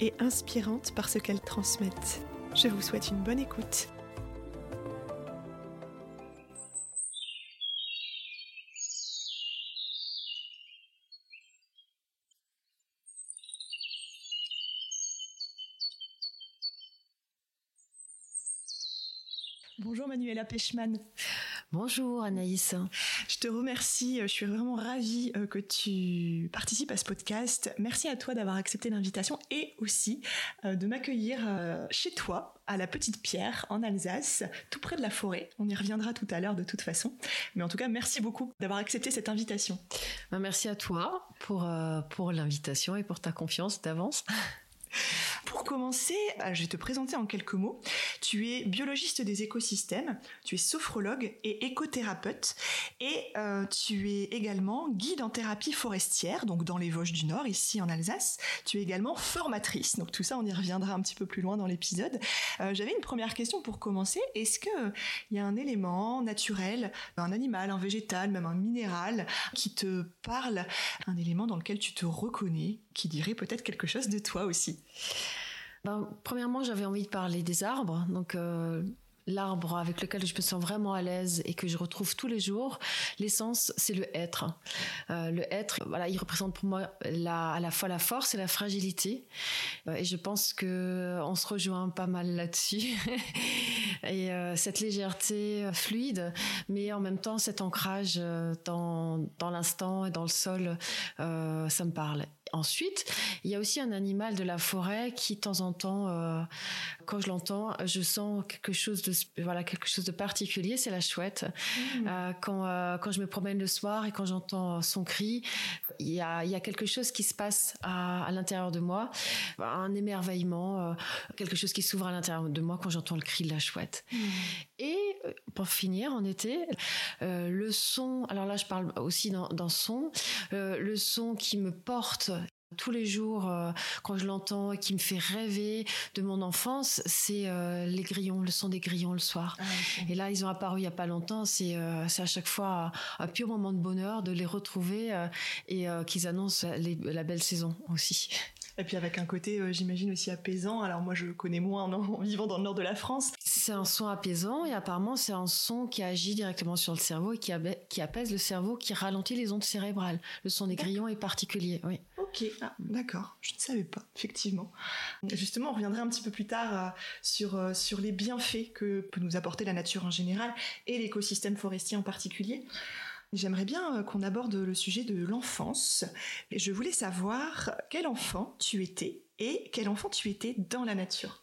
et inspirantes par ce qu'elles transmettent. Je vous souhaite une bonne écoute. Bonjour Manuela Pechman. Bonjour Anaïs. Je te remercie, je suis vraiment ravie euh, que tu participes à ce podcast. Merci à toi d'avoir accepté l'invitation et aussi euh, de m'accueillir euh, chez toi, à la Petite Pierre, en Alsace, tout près de la forêt. On y reviendra tout à l'heure de toute façon. Mais en tout cas, merci beaucoup d'avoir accepté cette invitation. Ben, merci à toi pour, pour l'invitation et pour ta confiance d'avance. Pour commencer, euh, je vais te présenter en quelques mots. Tu es biologiste des écosystèmes, tu es sophrologue et écothérapeute, et euh, tu es également guide en thérapie forestière, donc dans les Vosges du Nord, ici en Alsace. Tu es également formatrice, donc tout ça, on y reviendra un petit peu plus loin dans l'épisode. Euh, j'avais une première question pour commencer. Est-ce qu'il y a un élément naturel, un animal, un végétal, même un minéral, qui te parle, un élément dans lequel tu te reconnais, qui dirait peut-être quelque chose de toi aussi? Ben, Premièrement, j'avais envie de parler des arbres. Donc, euh, l'arbre avec lequel je me sens vraiment à l'aise et que je retrouve tous les jours, l'essence, c'est le être. Euh, le être, voilà, il représente pour moi à la fois la force et la fragilité. Euh, et je pense que on se rejoint pas mal là-dessus. et cette légèreté fluide, mais en même temps cet ancrage dans, dans l'instant et dans le sol, ça me parle. Ensuite, il y a aussi un animal de la forêt qui, de temps en temps, euh, quand je l'entends, je sens quelque chose de voilà quelque chose de particulier. C'est la chouette. Mmh. Euh, quand euh, quand je me promène le soir et quand j'entends son cri, il y a y a quelque chose qui se passe à, à l'intérieur de moi, un émerveillement, quelque chose qui s'ouvre à l'intérieur de moi quand j'entends le cri de la chouette. Mmh. Et pour finir, en été, le son. Alors là, je parle aussi dans, dans son, le son qui me porte tous les jours euh, quand je l'entends et qui me fait rêver de mon enfance, c'est euh, les grillons, le son des grillons le soir. Ah, et là, ils ont apparu il y a pas longtemps. C'est euh, à chaque fois un, pur moment de bonheur de les retrouver et qu'ils annoncent la belle saison aussi. Et puis avec un côté, euh, j'imagine aussi apaisant. Alors moi, je connais moins en, vivant dans le nord de la France. C'est un son apaisant et apparemment c'est un son qui agit directement sur le cerveau et qui, qui apaise le cerveau, qui ralentit les ondes cérébrales. Le son des grillons est particulier, oui. Ah, d'accord. Je ne savais pas, effectivement. Justement, on reviendrait un petit peu plus tard euh, sur, euh, sur les bienfaits que peut nous apporter la nature en général et l'écosystème forestier en particulier. J'aimerais bien euh, qu'on aborde le sujet de l'enfance. Je voulais savoir quel enfant tu étais et quel enfant tu étais dans la nature?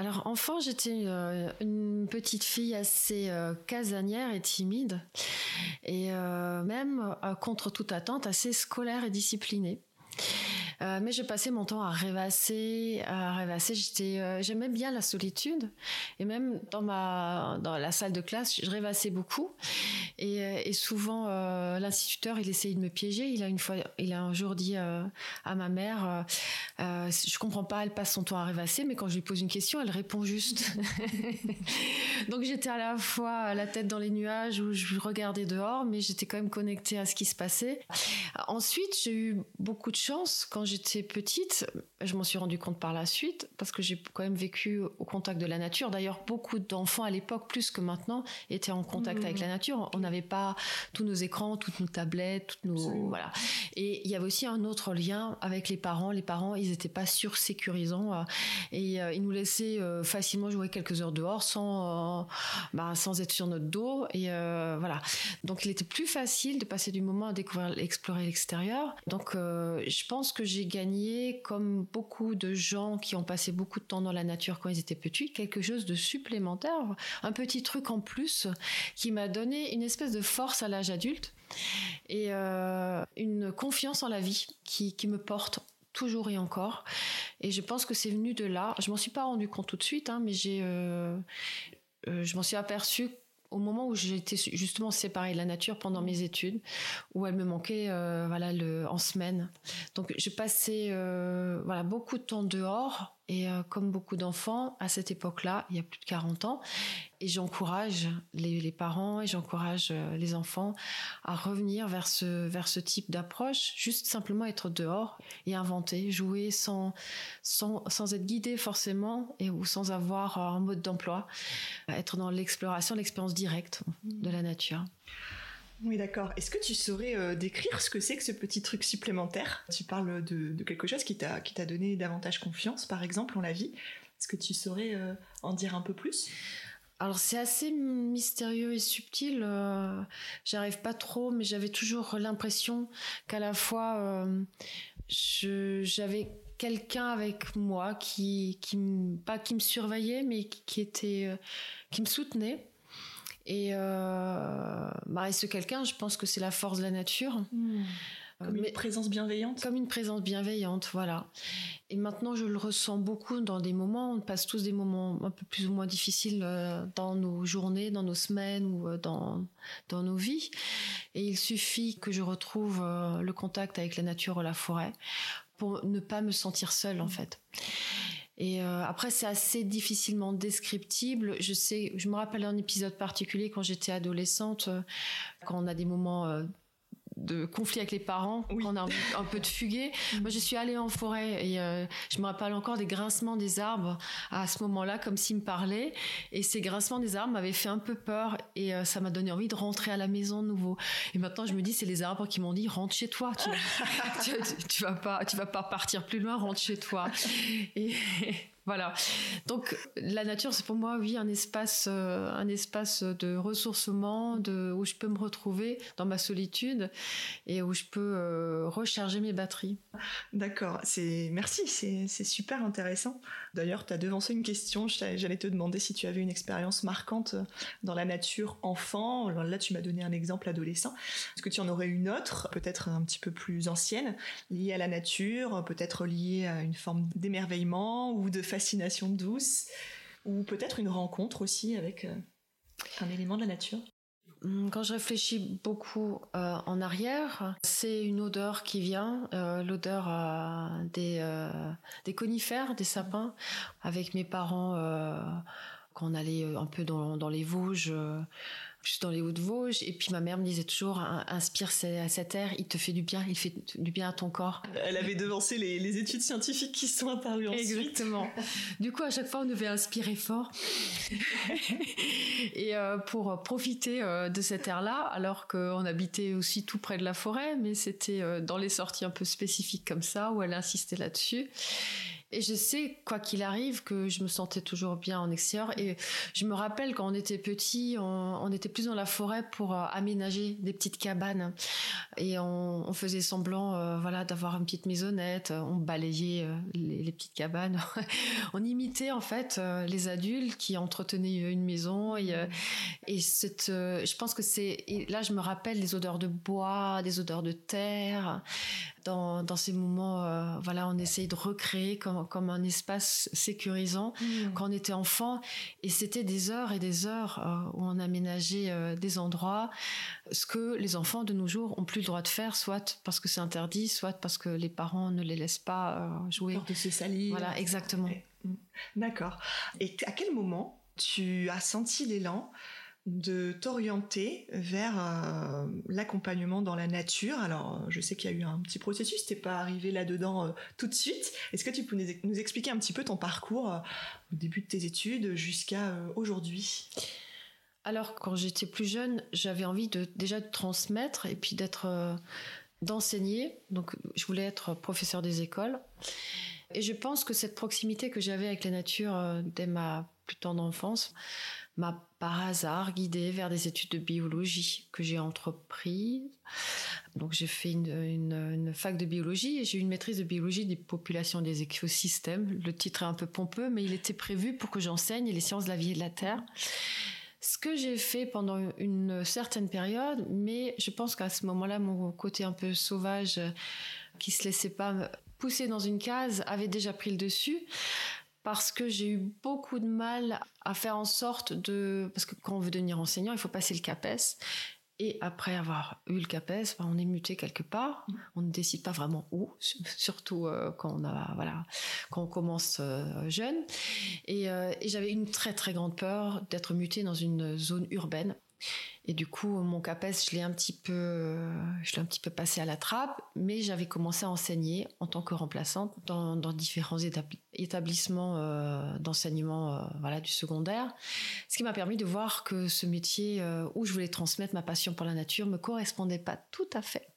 Alors enfant, j'étais euh, une petite fille assez euh, casanière et timide, et même contre toute attente assez scolaire et disciplinée. Mais je passais mon temps à rêvasser, à rêvasser. J'étais, j'aimais bien la solitude, et même dans ma dans la salle de classe, je rêvassais beaucoup. Euh, et, souvent, euh, l'instituteur, il essayait de me piéger. Il a une fois, il a un jour dit euh, à ma mère, je comprends pas, elle passe son temps à rêvasser, mais quand je lui pose une question, elle répond juste. Donc j'étais à la fois la tête dans les nuages où je regardais dehors, mais j'étais quand même connectée à ce qui se passait. Ensuite, j'ai eu beaucoup de chance quand j'étais petite. Je m'en suis rendu compte par la suite parce que j'ai quand même vécu au contact de la nature. D'ailleurs, beaucoup d'enfants à l'époque, plus que maintenant, étaient en contact mmh. avec la nature. On n'avait pas tous nos écrans, toutes nos tablettes, toutes nos voilà. Et il y avait aussi un autre lien avec les parents. Les parents, ils n'étaient pas sursécurisants euh, et euh, ils nous laissaient euh, facilement jouer quelques heures dehors sans bah, sans être sur notre dos et voilà. Donc il était plus facile de passer du moment à découvrir, explorer l'extérieur. Donc je pense que j'ai gagné comme beaucoup de gens qui ont passé beaucoup de temps dans la nature quand ils étaient petits quelque chose de supplémentaire, un petit truc en plus qui m'a donné une espèce de force à l'âge adulte et euh, une confiance en la vie qui, qui me porte toujours et encore. Et je pense que c'est venu de là. Je m'en suis pas rendu compte tout de suite, hein, mais j'ai, euh, euh, je m'en suis aperçue au moment où j'étais justement séparée de la nature pendant mes études, où elle me manquait euh, voilà en semaine. Donc je passais euh, voilà beaucoup de temps dehors et euh, comme beaucoup d'enfants à cette époque-là, il y a plus de 40 ans, et j'encourage les, les, parents et j'encourage les enfants à revenir vers ce vers ce type d'approche, juste simplement être dehors et inventer, jouer sans sans sans être guidé forcément et ou sans avoir un mode d'emploi, être dans l'exploration, l'expérience directe de la nature. Oui, d'accord. Est-ce que tu saurais euh, décrire ce que c'est que ce petit truc supplémentaire? Tu parles de, quelque chose qui t'a qui t'a donné davantage confiance, par exemple, en la vie. Est-ce que tu saurais euh, en dire un peu plus? Alors c'est assez mystérieux et subtil. Euh, J'arrive pas trop, mais j'avais toujours l'impression qu'à la fois euh, j'avais quelqu'un avec moi qui, qui pas qui me surveillait, mais qui, était qui me soutenait. Et, euh, bah, et ce quelqu'un, je pense que c'est la force de la nature. Mmh. Comme une Mais, présence bienveillante Comme une présence bienveillante, voilà. Et maintenant, je le ressens beaucoup dans des moments, on passe tous des moments un peu plus ou moins difficiles euh, dans nos journées, dans nos semaines ou euh, dans, dans nos vies. Et il suffit que je retrouve euh, le contact avec la nature ou la forêt pour ne pas me sentir seule, en fait. Et euh, après, c'est assez difficilement descriptible. Je sais, je me rappelle un épisode particulier quand j'étais adolescente, euh, quand on a des moments euh, de conflit avec les parents, oui. quand on a un, un peu de fuguer. Moi, je suis allée en forêt et euh, je me rappelle encore des grincements des arbres à ce moment-là, comme s'ils me parlaient. Et ces grincements des arbres m'avaient fait un peu peur et euh, ça m'a donné envie de rentrer à la maison de nouveau. Et maintenant, je me dis, c'est les arbres qui m'ont dit, rentre chez toi. Tu, tu, tu, vas pas, tu vas pas partir plus loin, rentre chez toi. Et voilà. Donc la nature, c'est pour moi, oui, un espace, euh, un espace de ressourcement, de où je peux me retrouver dans ma solitude et où je peux euh, recharger mes batteries. D'accord. C'est merci, c'est super intéressant. D'ailleurs, tu as devancé une question. J'allais te demander si tu avais une expérience marquante dans la nature enfant. Là, tu m'as donné un exemple adolescent. Est-ce que tu en aurais une autre, peut-être un petit peu plus ancienne, liée à la nature, peut-être liée à une forme d'émerveillement ou de fascination douce, ou peut-être une rencontre aussi avec euh, un élément de la nature? Quand je réfléchis beaucoup euh, en arrière, c'est une odeur qui vient, euh, l'odeur euh, des, conifères, des sapins. Avec mes parents, quand on allait un peu dans, dans les Vosges, juste dans les Hauts-de-Vosges. Et puis ma mère me disait toujours, inspire cet air, il te fait du bien, il fait du bien à ton corps. Elle avait devancé les, les études scientifiques qui sont apparues ensuite. Exactement. du coup, à chaque fois, on devait inspirer fort. et euh, pour profiter euh, de cet air-là, alors qu'on habitait aussi tout près de la forêt, mais c'était euh, dans les sorties un peu spécifiques comme ça, où elle insistait là-dessus. Et je sais, quoi qu'il arrive, que je me sentais toujours bien en extérieur. Et je me rappelle quand on était petit, on, était plus dans la forêt pour euh, aménager des petites cabanes. Et on, faisait semblant, euh, voilà, d'avoir une petite maisonnette. On balayait euh, les, petites cabanes. on imitait en fait les adultes qui entretenaient une maison. Et, je pense que c'est là, je me rappelle des odeurs de bois, des odeurs de terre. Dans, dans ces moments, voilà, on essaye de recréer comme comme un espace sécurisant mmh. quand on était enfant. Et c'était des heures et des heures euh, où on aménageait euh, des endroits, ce que les enfants de nos jours ont plus le droit de faire, soit parce que c'est interdit, soit parce que les parents ne les laissent pas euh, jouer. Peur de se salir. Voilà, exactement. Mmh. D'accord. Et à quel moment tu as senti l'élan de t'orienter vers euh, l'accompagnement dans la nature. Alors, je sais qu'il y a eu un petit processus, t'es pas arrivé là-dedans euh, tout de suite. Est-ce que tu peux nous expliquer un petit peu ton parcours euh, au début de tes études jusqu'à aujourd'hui? Alors, quand j'étais plus jeune, j'avais envie de déjà de transmettre et puis d'être d'enseigner. Donc, je voulais être professeur des écoles. Et je pense que cette proximité que j'avais avec la nature dès ma plus tendre enfance m'a par hasard guidée vers des études de biologie que j'ai entrepris. Donc j'ai fait une, une, fac de biologie et j'ai eu une maîtrise de biologie des populations des écosystèmes. Le titre est un peu pompeux, mais il était prévu pour que j'enseigne les sciences de la vie et de la terre. Ce que j'ai fait pendant une certaine période, mais je pense qu'à ce moment-là, mon côté un peu sauvage qui se laissait pas poussé dans une case avait déjà pris le dessus parce que j'ai eu beaucoup de mal à faire en sorte de... Parce que quand on veut devenir enseignant, il faut passer le CAPES. Et après avoir eu le CAPES, ben, on est muté quelque part. Mm. On ne décide pas vraiment où, surtout euh, quand on a voilà quand on commence euh, jeune. Et, euh, et j'avais une très très grande peur d'être muté dans une zone urbaine. Et du coup, mon CAPES, je l'ai un petit peu, je l'ai un petit peu passé à la trappe, mais j'avais commencé à enseigner en tant que remplaçante dans, différents établissements euh, d'enseignement, euh, voilà, du secondaire. Ce qui m'a permis de voir que ce métier euh, où je voulais transmettre ma passion pour la nature me correspondait pas tout à fait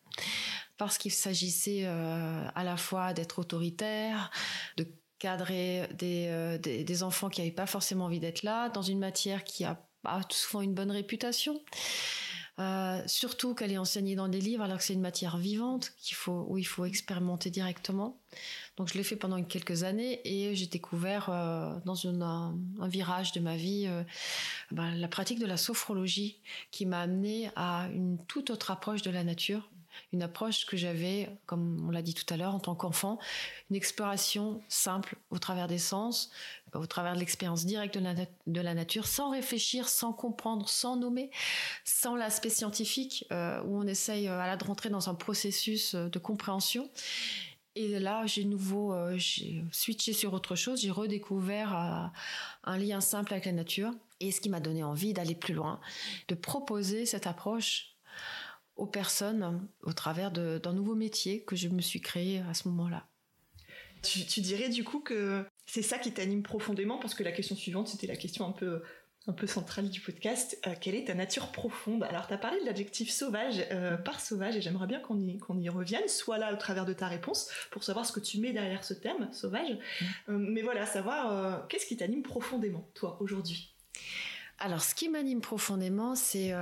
parce qu'il s'agissait à la fois d'être autoritaire, de cadrer des, des, des enfants qui n'avaient pas forcément envie d'être là, dans une matière qui a pas souvent une bonne réputation. Euh, surtout qu'elle est enseignée dans des livres alors que c'est une matière vivante qu'il faut, où il faut expérimenter directement. Donc je l'ai fait pendant quelques années et j'ai découvert euh, dans un, virage de ma vie euh, ben, la pratique de la sophrologie qui m'a amené à une toute autre approche de la nature une approche que j'avais, comme on l'a dit tout à l'heure, en tant qu'enfant, une exploration simple au travers des sens, au travers de l'expérience directe de la, nature, sans réfléchir, sans comprendre, sans nommer, sans l'aspect scientifique, euh, où on essaye euh, à de rentrer dans un processus euh, de compréhension. Et là, j'ai nouveau, j'ai switché sur autre chose, j'ai redécouvert un lien simple avec la nature, et ce qui m'a donné envie d'aller plus loin, de proposer cette approche aux personnes au travers d'un nouveau métier que je me suis créé à ce moment-là. Tu, dirais du coup que c'est ça qui t'anime profondément parce que la question suivante c'était la question un peu un peu centrale du podcast. Euh, quelle est ta nature profonde? Alors, tu as parlé de l'adjectif sauvage euh, par sauvage et j'aimerais bien qu'on y, qu'on y revienne, soit là au travers de ta réponse pour savoir ce que tu mets derrière ce terme, sauvage. Mm. Euh, mais voilà, savoir qu'est-ce qui t'anime profondément, toi, aujourd'hui? Alors, ce qui m'anime profondément, c'est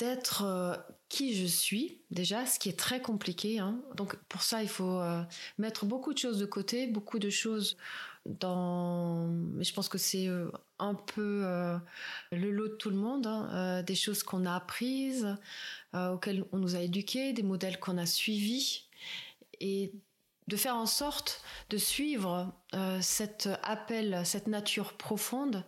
d'être euh, qui je suis déjà, ce qui est très compliqué. Hein. Donc pour ça, il faut euh, mettre beaucoup de choses de côté, beaucoup de choses dans. Je pense que c'est euh, un peu le lot de tout le monde, hein. des choses qu'on a apprises, auxquelles on nous a éduqués, des modèles qu'on a suivis, et de faire en sorte de suivre cet appel, cette nature profonde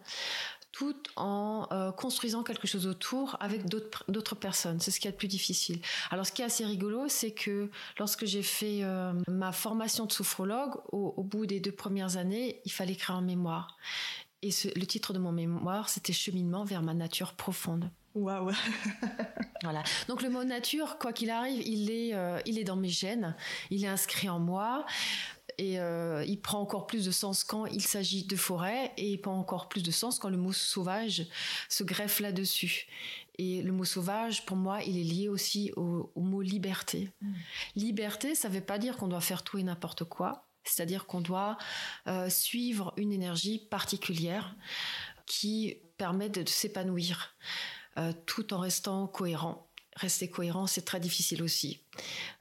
tout en euh, construisant quelque chose autour avec d'autres personnes. C'est ce qui est le plus difficile. Alors, ce qui est assez rigolo, c'est que lorsque j'ai fait euh, ma formation de sophrologue, au, bout des deux premières années, il fallait écrire un mémoire. Et le titre de mon mémoire, c'était Cheminement vers ma nature profonde. Waouh Voilà. Donc le mot nature, quoi qu'il arrive, il est, euh, il est dans mes gènes, il est inscrit en moi. Et euh, il prend encore plus de sens quand il s'agit de forêt et il prend encore plus de sens quand le mot sauvage se greffe là-dessus. Et le mot sauvage, pour moi, il est lié aussi au, mot liberté. Mm. Liberté, ça ne veut pas dire qu'on doit faire tout et n'importe quoi. C'est-à-dire qu'on doit euh, suivre une énergie particulière qui permet de, s'épanouir euh, tout en restant cohérent. Rester cohérent, c'est très difficile aussi.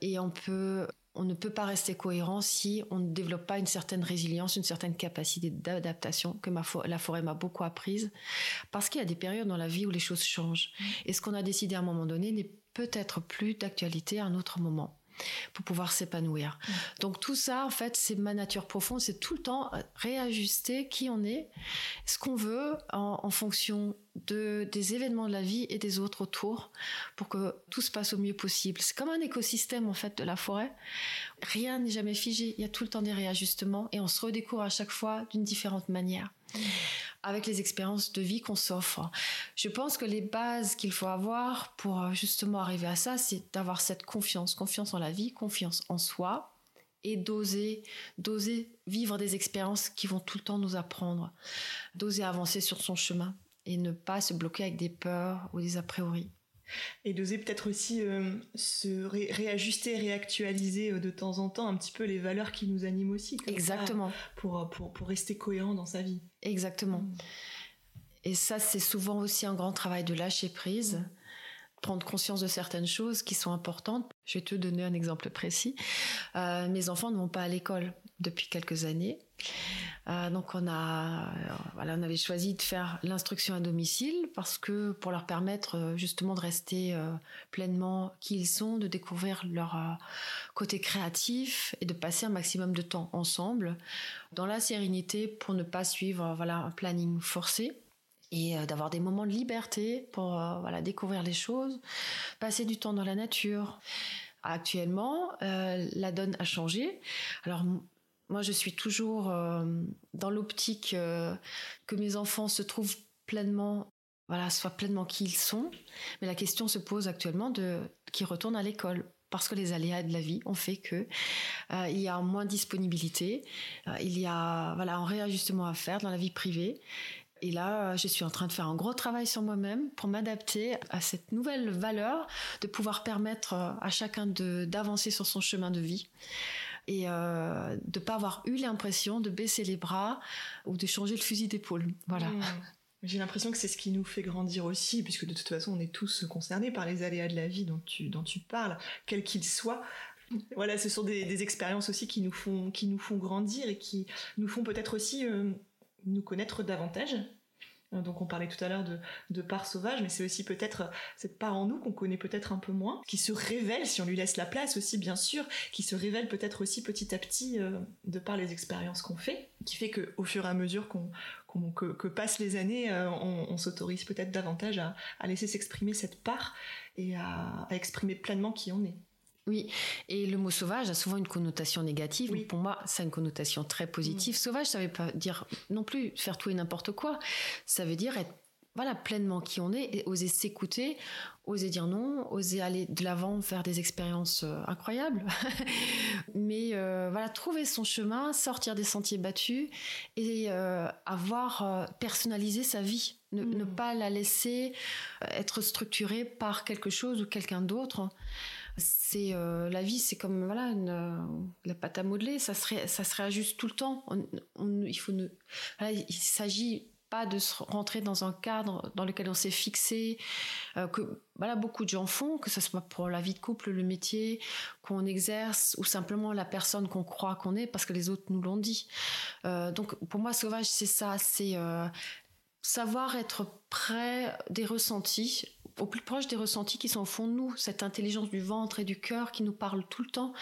Et on peut on ne peut pas rester cohérent si on ne développe pas une certaine résilience, une certaine capacité d'adaptation que la forêt m'a beaucoup apprise. Parce qu'il y a des périodes dans la vie où les choses changent. Et ce qu'on a décidé à un moment donné n'est peut-être plus d'actualité à un autre moment pour pouvoir s'épanouir. Mmh. Donc tout ça, en fait, c'est ma nature profonde, c'est tout le temps réajuster qui on est, ce qu'on veut en, fonction de, des événements de la vie et des autres autour pour que tout se passe au mieux possible. C'est comme un écosystème, en fait, de la forêt. Rien n'est jamais figé, il y a tout le temps des réajustements et on se redécouvre à chaque fois d'une différente manière. Avec les expériences de vie qu'on s'offre. Je pense que les bases qu'il faut avoir pour euh, justement arriver à ça, c'est d'avoir cette confiance, confiance en la vie, confiance en soi et d'oser, d'oser vivre des expériences qui vont tout le temps nous apprendre, d'oser avancer sur son chemin et ne pas se bloquer avec des peurs ou des a priori et d'oser peut-être aussi euh, se réajuster, réactualiser euh, de temps en temps un petit peu les valeurs qui nous animent aussi. Exactement. pour, pour, pour, rester cohérent dans sa vie. Exactement. Mm. Et ça, c'est souvent aussi un grand travail de lâcher prise. Prendre conscience de certaines choses qui sont importantes. Je vais te donner un exemple précis. Euh, mes enfants ne vont pas à l'école depuis quelques années. Euh, donc on a, euh, voilà, on avait choisi de faire l'instruction à domicile parce que pour leur permettre euh, justement de rester pleinement qui ils sont, de découvrir leur côté créatif et de passer un maximum de temps ensemble dans la sérénité pour ne pas suivre voilà un planning forcé et d'avoir des moments de liberté pour voilà découvrir les choses, passer du temps dans la nature. Actuellement, la donne a changé. Alors moi, je suis toujours euh, dans l'optique euh, que mes enfants se trouvent pleinement, voilà, soient pleinement qui ils sont. Mais la question se pose actuellement de qu'ils retournent à l'école parce que les aléas de la vie ont fait que euh, il y a moins de disponibilité, il y a voilà un réajustement à faire dans la vie privée. Et là, je suis en train de faire un gros travail sur moi-même pour m'adapter à cette nouvelle valeur de pouvoir permettre à chacun d'avancer sur son chemin de vie et euh, de pas avoir eu l'impression de baisser les bras ou de changer le fusil d'épaule. Voilà. Mmh. J'ai l'impression que c'est ce qui nous fait grandir aussi, puisque de toute façon, on est tous concernés par les aléas de la vie dont tu, dont tu parles, quels qu'ils soient. Voilà, ce sont des, expériences aussi qui nous font, qui nous font grandir et qui nous font peut-être aussi euh, nous connaître davantage donc on parlait tout à l'heure de, part sauvage, mais c'est aussi peut-être cette part en nous qu'on connaît peut-être un peu moins, qui se révèle si on lui laisse la place aussi bien sûr, qui se révèle peut-être aussi petit à petit euh, de par les expériences qu'on fait, qui fait qu'au fur et à mesure qu'on que, passent les années, euh, on, s'autorise peut-être davantage à, laisser s'exprimer cette part et à exprimer pleinement qui on est. Oui, et le mot sauvage a souvent une connotation négative. Pour moi, ça a une connotation très positive. Mm. Sauvage, ça ne veut pas dire non plus faire tout et n'importe quoi. Ça veut dire être voilà pleinement qui on est et oser s'écouter, oser dire non, oser aller de l'avant, faire des expériences euh, incroyables. Mais euh, voilà, trouver son chemin, sortir des sentiers battus et euh, avoir personnalisé sa vie. Ne, ne, mm. pas la laisser être structurée par quelque chose ou quelqu'un d'autre c'est euh, la vie, c'est comme voilà euh, la pâte à modeler, ça serait ça se réajuste tout le temps. il faut ne, il s'agit pas de se rentrer dans un cadre dans lequel on s'est fixé, euh, que voilà beaucoup de gens font, que ce soit pour la vie de couple, le métier qu'on exerce ou simplement la personne qu'on croit qu'on est parce que les autres nous l'ont dit. donc pour moi, sauvage, c'est ça, c'est savoir être près des ressentis au plus proche des ressentis qui sont au fond de nous, cette intelligence du ventre et du cœur qui nous parle tout le temps,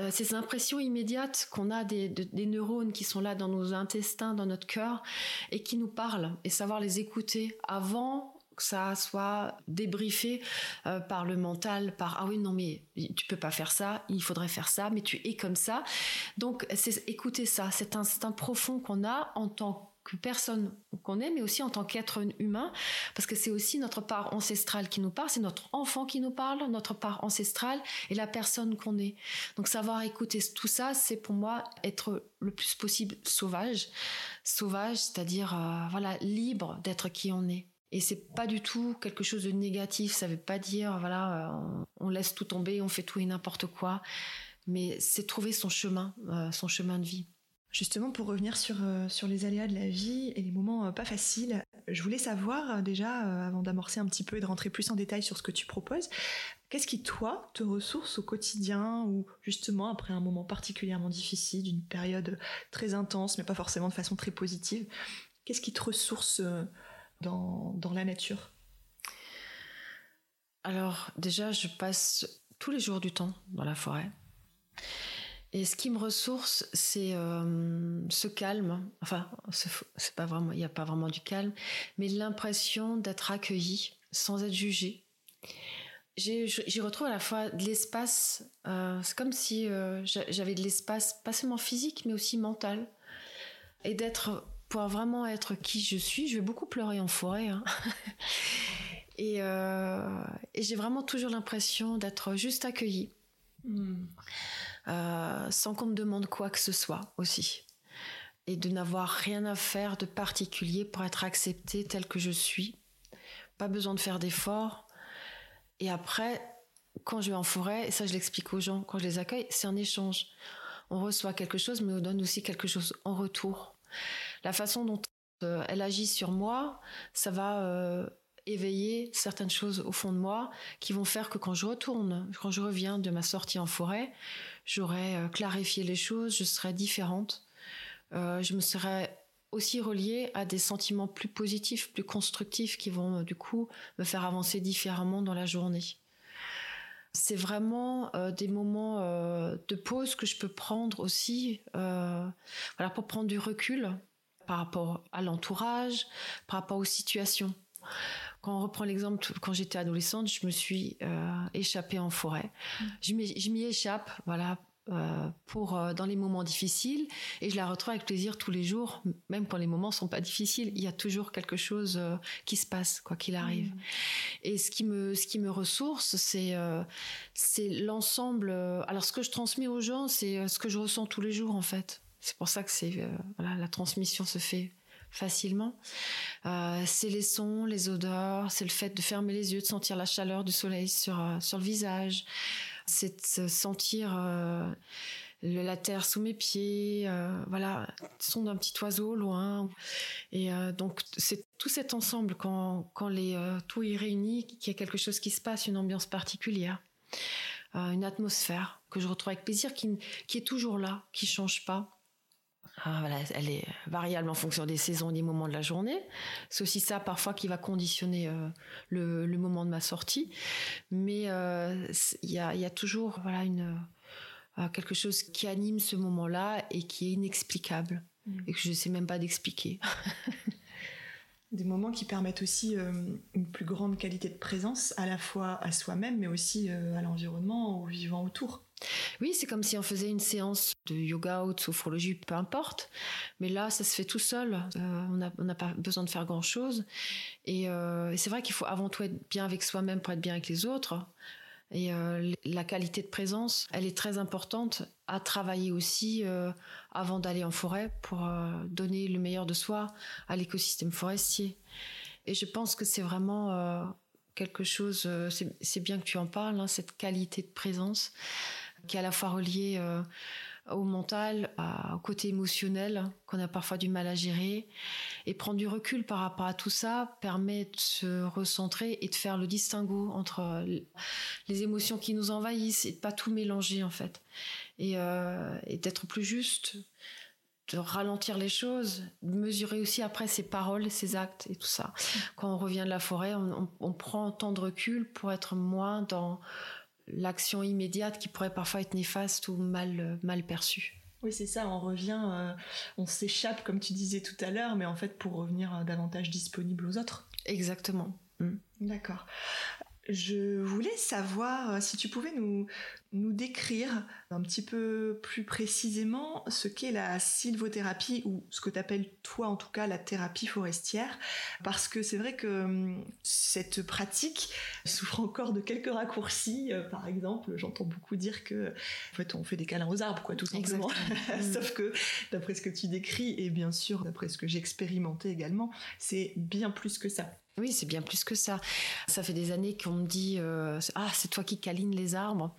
euh, ces impressions immédiates qu'on a des, des, neurones qui sont là dans nos intestins, dans notre cœur, et qui nous parlent, et savoir les écouter avant que ça soit débriefé euh, par le mental, par ah oui non mais tu peux pas faire ça, il faudrait faire ça, mais tu es comme ça. Donc c'est écouter ça, cet instinct profond qu'on a en tant que personne qu'on est, mais aussi en tant qu'être humain, parce que c'est aussi notre part ancestrale qui nous parle, c'est notre enfant qui nous parle, notre part ancestrale et la personne qu'on est. Donc savoir écouter tout ça, c'est pour moi être le plus possible sauvage, sauvage, c'est-à-dire euh, voilà libre d'être qui on est. Et c'est pas du tout quelque chose de négatif. Ça veut pas dire voilà euh, on laisse tout tomber, on fait tout et n'importe quoi, mais c'est trouver son chemin, euh, son chemin de vie. Justement, pour revenir sur, euh, sur les aléas de la vie et les moments euh, pas faciles, je voulais savoir euh, déjà, avant d'amorcer un petit peu et de rentrer plus en détail sur ce que tu proposes, qu'est-ce qui, toi, te ressource au quotidien ou justement après un moment particulièrement difficile, d'une période très intense, mais pas forcément de façon très positive Qu'est-ce qui te ressource dans, dans la nature? Alors, déjà, je passe tous les jours du temps dans la forêt. Et ce qui me ressource, c'est euh, ce calme. Enfin, c'est pas vraiment, il n'y a pas vraiment du calme, mais l'impression d'être accueilli sans être jugé. J'y retrouve à la fois de l'espace. Euh, c'est comme si euh, j'avais de l'espace, pas seulement physique, mais aussi mental, et d'être, pouvoir vraiment être qui je suis. Je vais beaucoup pleurer en forêt. Hein. et, j'ai vraiment toujours l'impression d'être juste accueilli. Hmm. Euh, sans qu'on me demande quoi que ce soit aussi. Et de n'avoir rien à faire de particulier pour être accepté tel que je suis. Pas besoin de faire d'efforts. Et après, quand je vais en forêt, et ça je l'explique aux gens quand je les accueille, c'est un échange. On reçoit quelque chose, mais on donne aussi quelque chose en retour. La façon dont euh, elle agit sur moi, ça va euh, éveiller certaines choses au fond de moi qui vont faire que quand je retourne, quand je reviens de ma sortie en forêt, j'aurais euh, clarifié les choses, je serais différente. je me serais aussi reliée à des sentiments plus positifs, plus constructifs qui vont du coup me faire avancer différemment dans la journée. C'est vraiment des moments de pause que je peux prendre aussi, voilà, pour prendre du recul par rapport à l'entourage, par rapport aux situations. Quand on reprend l'exemple, quand j'étais adolescente, je me suis euh, échappée en forêt. Je m'y échappe, voilà, euh, pour euh, dans les moments difficiles, et je la retrouve avec plaisir tous les jours, même quand les moments sont pas difficiles. Il y a toujours quelque chose qui se passe, quoi qu'il arrive. Mm. Et ce qui me, ce qui me ressource, c'est, c'est l'ensemble. alors, ce que je transmets aux gens, c'est ce que je ressens tous les jours, en fait. C'est pour ça que c'est, voilà, la transmission se fait facilement. Euh, c'est les sons, les odeurs, c'est le fait de fermer les yeux, de sentir la chaleur du soleil sur, euh, sur le visage, c'est de sentir euh, la terre sous mes pieds, voilà, le son d'un petit oiseau loin. Et donc c'est tout cet ensemble quand, quand les, tout est réuni, qu'il y a quelque chose qui se passe, une ambiance particulière. une atmosphère que je retrouve avec plaisir, qui, qui est toujours là, qui change pas. Ah, voilà, elle est variable en fonction des saisons et des moments de la journée. C'est aussi ça parfois qui va conditionner euh, le, moment de ma sortie. Mais euh, il y, a, toujours voilà une euh, quelque chose qui anime ce moment-là et qui est inexplicable mm. et que je ne sais même pas d'expliquer. des moments qui permettent aussi une plus grande qualité de présence à la fois à soi-même mais aussi à l'environnement, aux vivants autour. Oui, c'est comme si on faisait une séance de yoga ou de sophrologie, peu importe. Mais là, ça se fait tout seul. Euh, on n'a pas besoin de faire grand-chose. Euh, et, c'est vrai qu'il faut avant tout être bien avec soi-même pour être bien avec les autres. Et euh, la qualité de présence, elle est très importante à travailler aussi avant d'aller en forêt pour donner le meilleur de soi à l'écosystème forestier. Et je pense que c'est vraiment quelque chose, c'est bien que tu en parles, hein, cette qualité de présence qui est à la fois relié euh, au mental, au côté émotionnel qu'on a parfois du mal à gérer. Et prendre du recul par rapport à tout ça permet de se recentrer et de faire le distinguo entre les émotions qui nous envahissent et de pas tout mélanger en fait. Et, euh, d'être plus juste, de ralentir les choses, de mesurer aussi après ses paroles, ses actes et tout ça. Quand on revient de la forêt, on prend tant de recul pour être moins dans l'action immédiate qui pourrait parfois être néfaste ou mal, euh, mal perçue. Oui, c'est ça, on revient, euh, on s'échappe, comme tu disais tout à l'heure, mais en fait pour revenir euh, davantage disponible aux autres. Exactement. Mm. D'accord. Je voulais savoir si tu pouvais nous, nous décrire un petit peu plus précisément ce qu'est la sylvothérapie ou ce que tu appelles toi en tout cas la thérapie forestière. Parce que c'est vrai que hum, cette pratique souffre encore de quelques raccourcis. Euh, par exemple j'entends beaucoup dire que en fait on fait des câlins aux arbres quoi tout simplement. Sauf que d'après ce que tu décris et bien sûr d'après ce que j'ai expérimenté également c'est bien plus que ça oui, c'est bien plus que ça. Ça fait des années qu'on me dit euh, Ah, c'est toi qui câlines les arbres.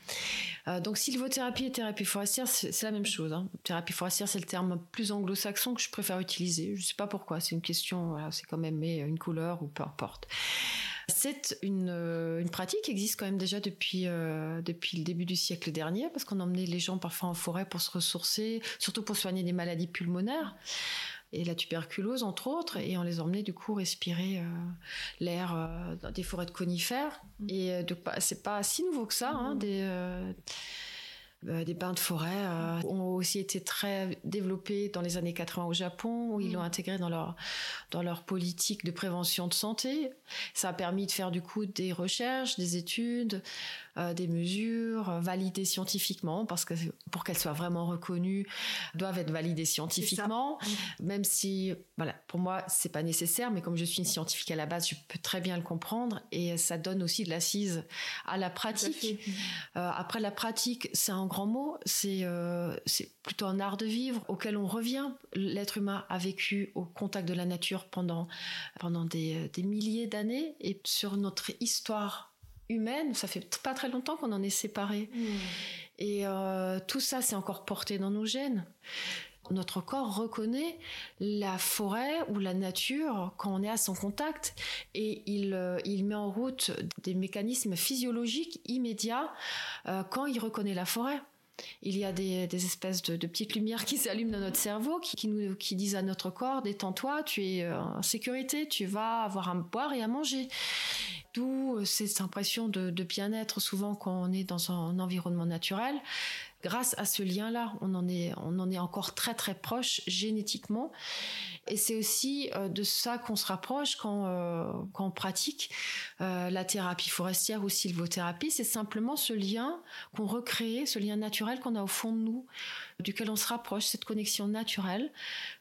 Euh, donc sylvothérapie et thérapie forestière, c'est la même chose. Hein. Thérapie forestière, c'est le terme plus anglo-saxon que je préfère utiliser. Je ne sais pas pourquoi, c'est une question, c'est quand même une couleur ou peu importe. C'est une, euh, une, pratique qui existe quand même déjà depuis, depuis le début du siècle dernier, parce qu'on emmenait les gens parfois en forêt pour se ressourcer, surtout pour soigner des maladies pulmonaires et la tuberculose entre autres et on les emmenait du coup respirer euh, l'air euh, des forêts de conifères mmh. et euh, c'est pas si nouveau que ça hein, mmh. des des bains de forêt ont aussi été très développés dans les années 80 au Japon où ils mmh. l'ont intégré dans leur dans leur politique de prévention de santé. Ça a permis de faire du coup des recherches, des études, euh, des mesures validées scientifiquement, parce que pour qu'elles soient vraiment reconnues, doivent être validées scientifiquement. Même si, voilà, pour moi, c'est pas nécessaire, mais comme je suis une scientifique à la base, je peux très bien le comprendre, et ça donne aussi de l'assise à la pratique. Euh, après, la pratique, c'est un grand mot, c'est euh, c'est plutôt un art de vivre auquel on revient. L'être humain a vécu au contact de la nature pendant pendant des, des milliers d'années, et sur notre histoire humaine, ça fait pas très longtemps qu'on en est séparés. Hmm. Et euh, tout ça, c'est encore porté dans nos gènes. Notre corps reconnaît la forêt ou la nature quand on est à son contact et il, euh, il met en route des mécanismes physiologiques immédiats euh, quand il reconnaît la forêt. Il y a des, espèces de, petites lumières qui s'allument dans notre cerveau, qui, nous, qui disent à notre corps détends-toi, tu es en sécurité, tu vas avoir à boire et à manger. D'où cette impression de, bien-être souvent quand on est dans un environnement naturel grâce à ce lien-là, on en est, encore très très proche génétiquement. Et c'est aussi euh, de ça qu'on se rapproche quand, euh, on pratique euh, la thérapie forestière ou sylvothérapie. C'est simplement ce lien qu'on recrée, ce lien naturel qu'on a au fond de nous, duquel on se rapproche, cette connexion naturelle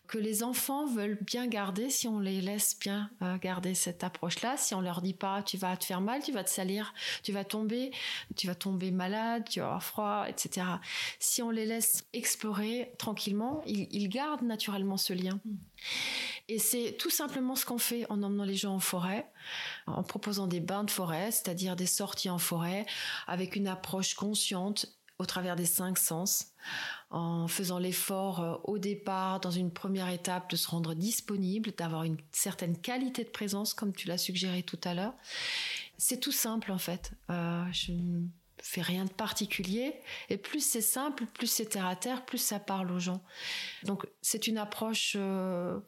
que les enfants veulent bien garder si on les laisse bien euh, garder cette approche-là. Si on leur dit pas, tu vas te faire mal, tu vas te salir, tu vas tomber, tu vas tomber malade, tu vas avoir froid, etc. Si on les laisse explorer tranquillement, ils, gardent naturellement ce lien. Et c'est tout simplement ce qu'on fait en emmenant les gens en forêt, en proposant des bains de forêt, c'est-à-dire des sorties en forêt, avec une approche consciente au travers des cinq sens, en faisant l'effort euh, au départ, dans une première étape, de se rendre disponible, d'avoir une certaine qualité de présence, comme tu l'as suggéré tout à l'heure. C'est tout simple en fait. Euh, je ne fais rien de particulier. Et plus c'est simple, plus c'est terre à terre, plus ça parle aux gens. Donc c'est une approche. Euh,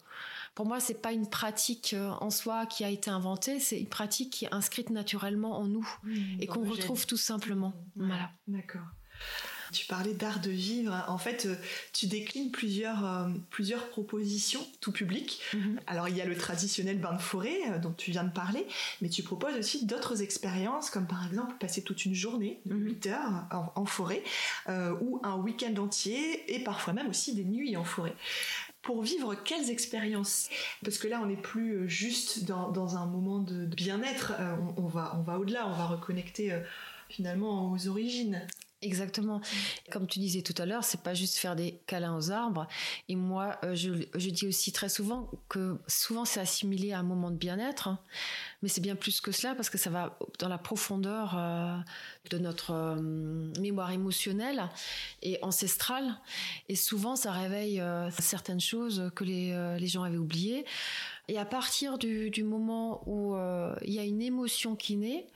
pour moi, c'est pas une pratique en soi qui a été inventée, c'est une pratique qui est inscrite naturellement en nous mmh, et qu'on retrouve tout simplement. Voilà. D'accord. Tu parlais d'art de vivre. En fait, euh, tu déclines plusieurs, euh, plusieurs propositions tout public. Mhm. Alors, il y a le traditionnel bain de forêt euh, dont tu viens de parler, mais tu proposes aussi d'autres expériences, comme par exemple passer toute une journée, 8 mhm. heures en, forêt, ou un week-end entier, et parfois même aussi des nuits en forêt pour vivre quelles expériences? Parce que là, on n'est plus juste dans, un moment de, bien-être, on, va, on va au-delà, on va reconnecter finalement aux origines. Exactement. Comme tu disais tout à l'heure, c'est pas juste faire des câlins aux arbres. Et moi, euh, je, dis aussi très souvent que souvent c'est assimilé à un moment de bien-être, hein. mais c'est bien plus que cela parce que ça va dans la profondeur euh, de notre euh, mémoire émotionnelle et ancestrale. Et souvent, ça réveille certaines choses que les, les gens avaient oubliées. Et à partir du, moment où euh, il y a une émotion qui naît,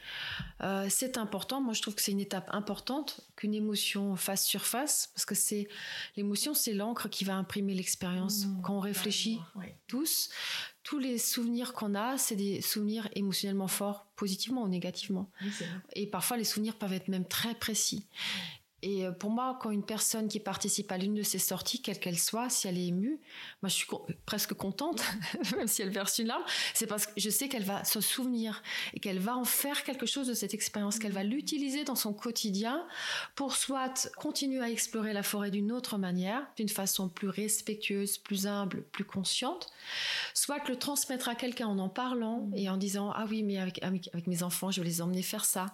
euh, c'est important. Moi, je trouve que c'est une étape importante qu'une émotion fasse surface, parce que c'est l'émotion, c'est l'encre qui va imprimer l'expérience. Mmh, Quand on réfléchit tous, tous les souvenirs qu'on a, c'est des souvenirs émotionnellement forts, positivement ou négativement. Et parfois, les souvenirs peuvent être même très précis. Et euh, pour moi, quand une personne qui participe à l'une de ces sorties, quelle qu'elle soit, si elle est émue, moi je suis presque contente, même si elle verse une larme, c'est parce que je sais qu'elle va se souvenir et qu'elle va en faire quelque chose de cette expérience, qu'elle va l'utiliser dans son quotidien pour soit continuer à explorer la forêt d'une autre manière, d'une façon plus respectueuse, plus humble, plus consciente, soit le transmettre à quelqu'un en en parlant et en disant ah oui mais avec, avec, mes enfants je vais les emmener faire ça.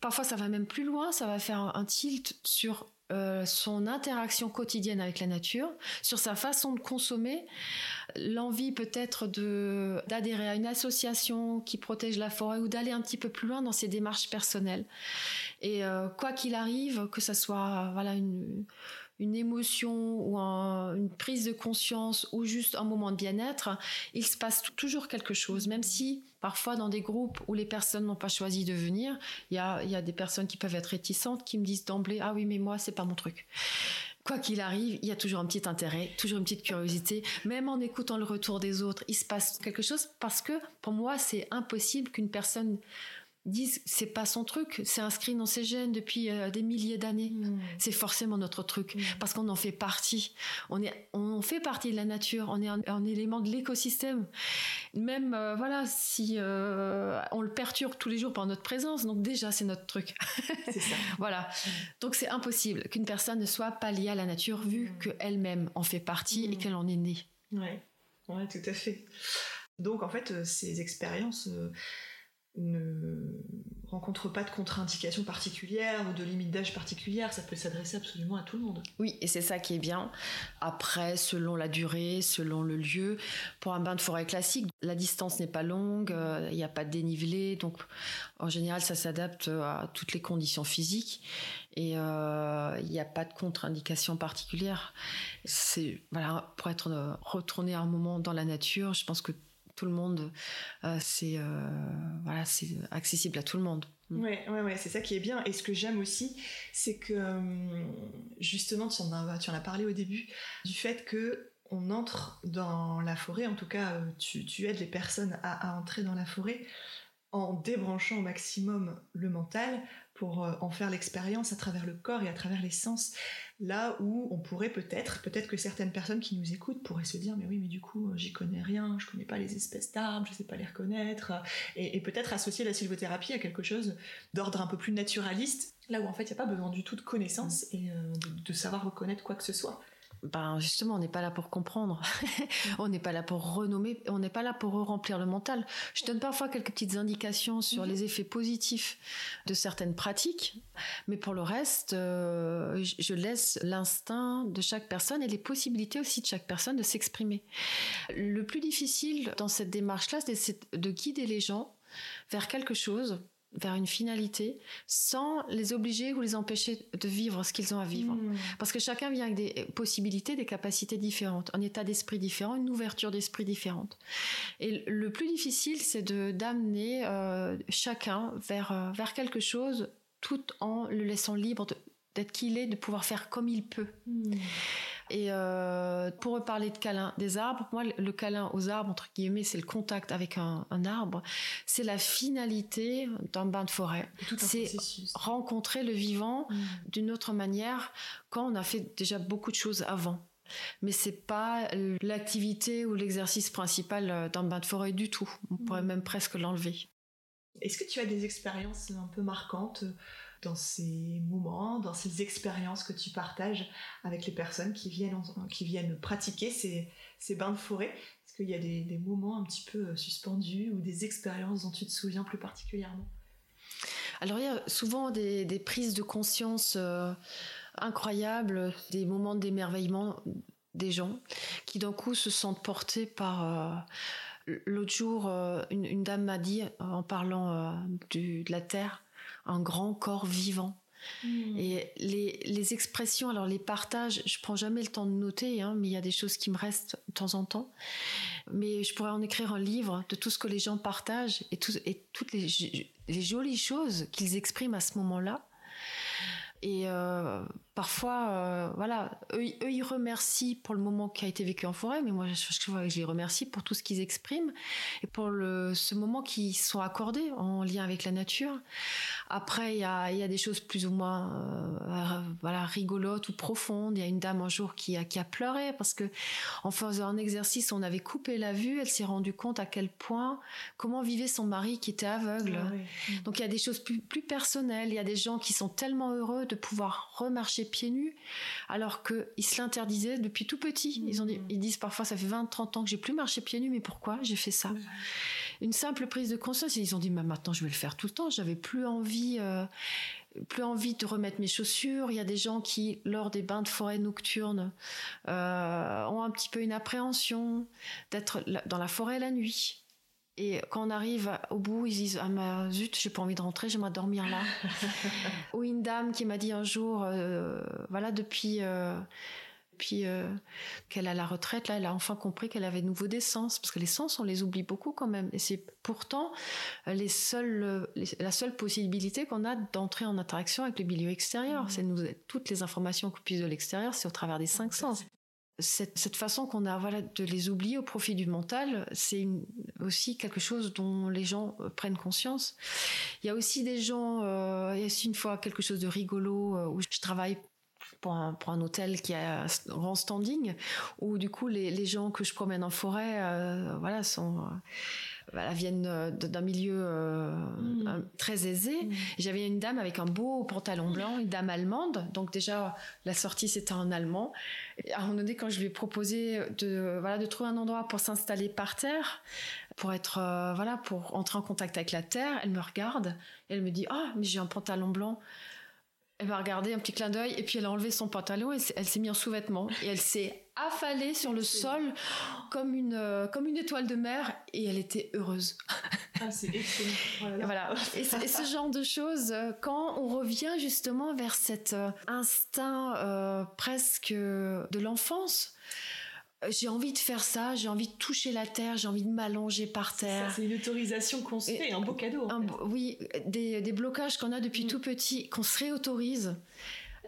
Parfois ça va même plus loin, ça va faire un tilt sur euh, son interaction quotidienne avec la nature, sur sa façon de consommer, l'envie peut-être de d'adhérer à une association qui protège la forêt ou d'aller un petit peu plus loin dans ses démarches personnelles. Et euh, quoi qu'il arrive, que ça soit voilà une une émotion ou une prise de conscience ou juste un moment de bien-être, il se passe toujours quelque chose, même si parfois dans des groupes où les personnes n'ont pas choisi de venir, il y a, des personnes qui peuvent être réticentes, qui me disent d'emblée ah oui mais moi c'est pas mon truc. Quoi qu'il arrive, il y a toujours un petit intérêt, toujours une petite curiosité. Même en écoutant le retour des autres, il se passe quelque chose parce que pour moi, c'est impossible qu'une personne disent c'est pas son truc, c'est inscrit dans ses gènes depuis euh, des milliers d'années. Hmm. C'est forcément notre truc hmm. parce qu'on en fait partie. On est, on fait partie de la nature. On est un, élément de l'écosystème. Même euh, voilà, si euh, on le perturbe tous les jours par notre présence, donc déjà c'est notre truc. C'est ça. voilà. Hmm. Donc c'est impossible qu'une personne ne soit pas liée à la nature vu qu'elle-même en fait partie et qu'elle en est née. Ouais. ouais, tout à fait. Donc en fait, ces expériences ne rencontre pas de contre-indication particulière ou de limite d'âge particulière, ça peut s'adresser absolument à tout le monde. Oui, et c'est ça qui est bien. Après, selon la durée, selon le lieu, pour un bain de forêt classique, la distance n'est pas longue, euh, il n'y a pas de dénivelé, donc en général, ça s'adapte à toutes les conditions physiques et euh, il n'y a pas de contre-indication particulière. C'est voilà, pour être euh, retourné un moment dans la nature, je pense que tout le monde, euh, c'est euh, c'est accessible à tout le monde. Mm. Ouais, ouais, c'est ça qui est bien. Et ce que j'aime aussi, c'est que hum, justement, tu en, as, parlé au début, du fait que on entre dans la forêt, en tout cas, euh, tu, tu aides les personnes à, entrer dans la forêt en débranchant au maximum le mental pour euh, en faire l'expérience à travers le corps et à travers les sens. Là où on pourrait peut-être, peut-être que certaines personnes qui nous écoutent pourraient se dire mais oui mais du coup j'y connais rien, je connais pas les espèces d'arbres, je sais pas les reconnaître et, peut-être associer la sylvothérapie à quelque chose d'ordre un peu plus naturaliste, là où en fait il n'y a pas besoin du tout de connaissances et euh, de savoir reconnaître quoi que ce soit ben justement, on n'est pas là pour comprendre, on n'est pas là pour renommer, on n'est pas là pour remplir le mental. Je donne parfois quelques petites indications sur mhm. les effets positifs de certaines pratiques, mais pour le reste, euh, je laisse l'instinct de chaque personne et les possibilités aussi de chaque personne de s'exprimer. Le plus difficile dans cette démarche-là, c'est de guider les gens vers quelque chose vers une finalité sans les obliger ou les empêcher de vivre ce qu'ils ont à vivre. Hmm. Parce que chacun vient avec des possibilités, des capacités différentes, un état d'esprit différent, une ouverture d'esprit différente. Et le plus difficile, c'est de d'amener euh, chacun vers, euh, vers quelque chose tout en le laissant libre d'être qui il est, de pouvoir faire comme il peut. Hmm. Et euh, pour reparler de câlin des arbres, moi, le câlin aux arbres, entre guillemets, c'est le contact avec un, arbre. C'est la finalité d'un bain de forêt. C'est rencontrer le vivant mm. d'une autre manière quand on a fait déjà beaucoup de choses avant. Mais c'est pas l'activité ou l'exercice principal d'un bain de forêt du tout. On pourrait mm. même presque l'enlever. Est-ce que tu as des expériences un peu marquantes dans ces moments, dans ces expériences que tu partages avec les personnes qui viennent, qui viennent pratiquer ces, ces bains de forêt? Est-ce qu'il y a des, moments un petit peu euh, suspendus ou des expériences dont tu te souviens plus particulièrement? Alors il y a souvent des, prises de conscience euh, incroyables, des moments d'émerveillement des gens qui d'un coup se sentent portés par... Euh, l'autre jour, une, dame m'a dit, en parlant de la terre, un grand corps vivant. Hmm. Et les, les, expressions, alors les partages, je prends jamais le temps de noter, hein, mais il y a des choses qui me restent de temps en temps. Mais je pourrais en écrire un livre de tout ce que les gens partagent et, tout, et toutes les, les jolies choses qu'ils expriment à ce moment-là. Et euh, parfois, euh, voilà, eux, ils remercient pour le moment qui a été vécu en forêt, mais moi, je, je, les remercie pour tout ce qu'ils expriment et pour le, ce moment qui sont accordés en lien avec la nature. Après, il y a, y a, des choses plus ou moins, euh, voilà, rigolotes ou profondes. Il y a une dame un jour qui a, qui a pleuré parce que en faisant un exercice, on avait coupé la vue. Elle s'est rendue compte à quel point, comment vivait son mari qui était aveugle. Ah Donc, il y a des choses plus, plus personnelles. Il y a des gens qui sont tellement heureux de de pouvoir remarcher pieds nus, alors qu'ils se l'interdisaient depuis tout petit. Ils, ont ils disent parfois, ça fait 20, 30 ans que j'ai plus marché pieds nus, mais pourquoi j'ai fait ça? Une simple prise de conscience, et ils ont dit, mais maintenant je vais le faire tout le temps, j'avais plus envie... Euh, plus envie de remettre mes chaussures. Il y a des gens qui, lors des bains de forêt nocturnes, euh, ont un petit peu une appréhension d'être dans la forêt la nuit. Et quand on arrive au bout, ils disent Ah, ma zut, j'ai pas envie de rentrer, j'aimerais dormir là. Ou une dame qui m'a dit un jour euh, Voilà, depuis. Euh, puis euh, qu'elle a la retraite, là, elle a enfin compris qu'elle avait de nouveau des sens, parce que les sens, on les oublie beaucoup quand même. Et c'est pourtant les seuls, la seule possibilité qu'on a d'entrer en interaction avec le milieu extérieur. Mmh. C'est nous, toutes les informations qu'on puisse de l'extérieur, c'est au travers des cinq sens cette, façon qu'on a voilà, de les oublier au profit du mental, c'est aussi quelque chose dont les gens euh, prennent conscience. Il y a aussi des gens, euh, il y a aussi une fois quelque chose de rigolo euh, où je travaille pour un, pour un, hôtel qui a un grand standing, où du coup les, les gens que je promène en forêt, voilà, sont viennent euh, d'un milieu euh, mm. très aisé. Mm. J'avais une dame avec un beau pantalon blanc, une dame allemande. Donc déjà, la sortie, c'était en allemand. Et à un moment donné, quand je lui ai proposé de, voilà, de trouver un endroit pour s'installer par terre, pour être, euh, voilà, pour entrer en contact avec la terre, elle me regarde et elle me dit, ah, mais j'ai un pantalon blanc. Elle m'a regardé un petit clin d'œil et puis elle a enlevé son pantalon et elle s'est mise en sous-vêtements et elle s'est affalée sur le sol comme une euh, comme une étoile de mer et elle était heureuse. Ah, c'est excellent. Voilà. Et, ce genre de choses, euh, quand on revient justement vers cet euh, instinct presque de l'enfance, j'ai envie de faire ça, j'ai envie de toucher la terre, j'ai envie de m'allonger par terre. C'est une autorisation qu'on se fait, un beau cadeau. Oui, des, des blocages qu'on a depuis mm. tout petit, qu'on se réautorise.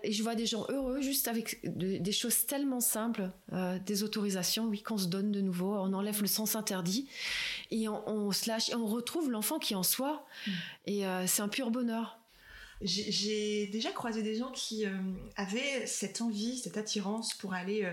Et je vois des gens heureux juste avec des choses tellement simples, euh, des autorisations, oui, qu'on se donne de nouveau, on enlève le sens interdit et on, se lâche et on retrouve l'enfant qui est en soi. Mm. Et euh, c'est un pur bonheur. J'ai déjà croisé des gens qui euh, avaient cette envie, cette attirance pour aller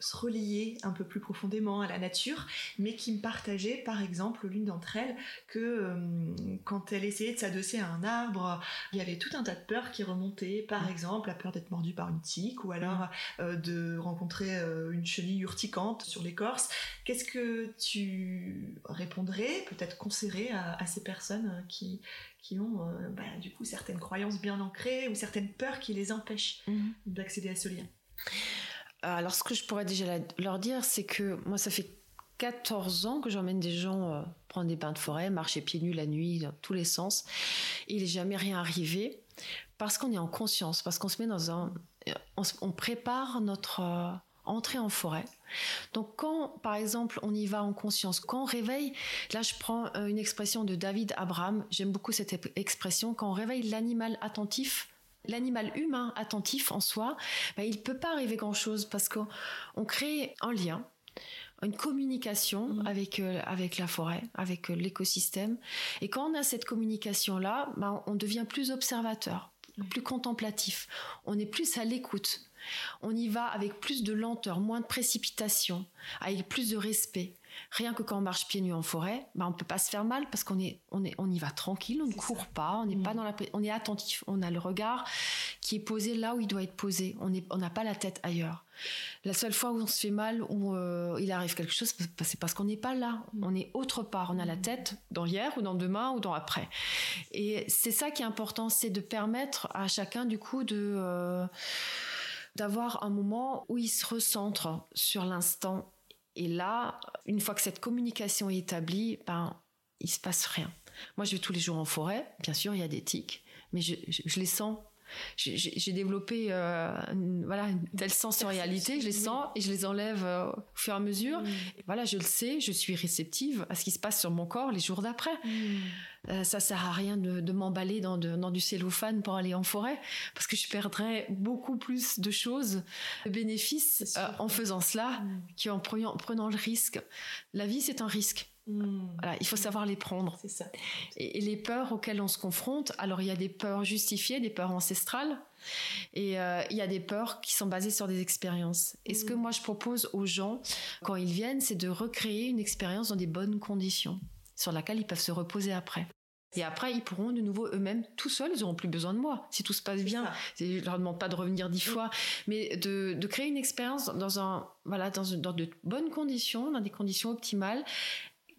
se relier un peu plus profondément à la nature, mais qui me partageait par exemple l'une d'entre elles que euh, quand elle essayait de s'adosser à un arbre, il y avait tout un tas de peurs qui remontaient, par mm. exemple la peur d'être mordue par une tique ou alors mm. euh, de rencontrer euh, une chenille urticante sur l'écorce. Qu'est-ce que tu répondrais, peut-être conseillerais à, ces personnes qui, qui ont bah, du coup certaines croyances bien ancrées ou certaines peurs qui les empêchent mm. d'accéder à ce lien? Alors, ce que je pourrais déjà leur dire, c'est que moi, ça fait 14 ans que j'emmène des gens euh, prendre des bains de forêt, marcher pieds nus la nuit, dans tous les sens. Et il n'est jamais rien arrivé parce qu'on est en conscience, parce qu'on se met dans un. On, prépare notre euh, entrée en forêt. Donc quand, par exemple, on y va en conscience, quand on réveille, là je prends une expression de David Abraham, j'aime beaucoup cette expression, quand on réveille l'animal attentif, l'animal humain attentif en soi, ben, il ne peut pas arriver grand-chose parce qu'on crée un lien, une communication mmh. avec, euh, avec la forêt, avec euh, l'écosystème. Et quand on a cette communication-là, ben, on devient plus observateur, plus contemplatif. On est plus à l'écoute. On y va avec plus de lenteur, moins de précipitation, avec plus de respect. Rien que quand on marche pieds nus en forêt, bah on peut pas se faire mal parce qu'on est, on est, on y va tranquille, on ne court pas, on n'est pas mm. dans la, on est attentif, on a le regard qui est posé là où il doit être posé. On est, on n'a pas la tête ailleurs. La seule fois où on se fait mal, où euh, il arrive quelque chose, c'est parce qu'on n'est pas là. Mm. On est autre part. On a la mm. tête dans hier ou dans demain ou dans après. Et c'est ça qui est important, c'est de permettre à chacun du coup de euh, d'avoir un moment où il se recentre sur l'instant et là, une fois que cette communication est établie, ben, il se passe rien. Moi, je vais tous les jours en forêt. Bien sûr, il y a des tiques, mais je les sens j'ai développé euh, une, voilà une telle sensorialité, je les sens et je les enlève euh, au fur et à mesure. Mm. voilà, je le sais, je suis réceptive à ce qui se passe sur mon corps les jours d'après. Mm. Euh, ça sert à rien de, m'emballer dans, dans, du cellophane pour aller en forêt parce que je perdrais beaucoup plus de choses, de bénéfices en faisant cela mm. qu'en prenant, prenant le risque. La vie, c'est un risque. Hmm. il faut savoir les prendre. C'est ça. Et, les peurs auxquelles on se confronte, alors il y a des peurs justifiées, des peurs ancestrales, et euh, il y a des peurs qui sont basées sur des expériences. Et ce que hmm. moi je propose aux gens quand ils viennent, c'est de recréer une expérience dans des bonnes conditions, sur laquelle ils peuvent se reposer après. Et après, ils pourront de nouveau eux-mêmes, tout seuls, ils n'auront plus besoin de moi. Si tout se passe bien, je ne leur demande pas de revenir dix fois, mais de, créer une expérience dans, un, voilà, dans, dans de bonnes conditions, dans des conditions optimales,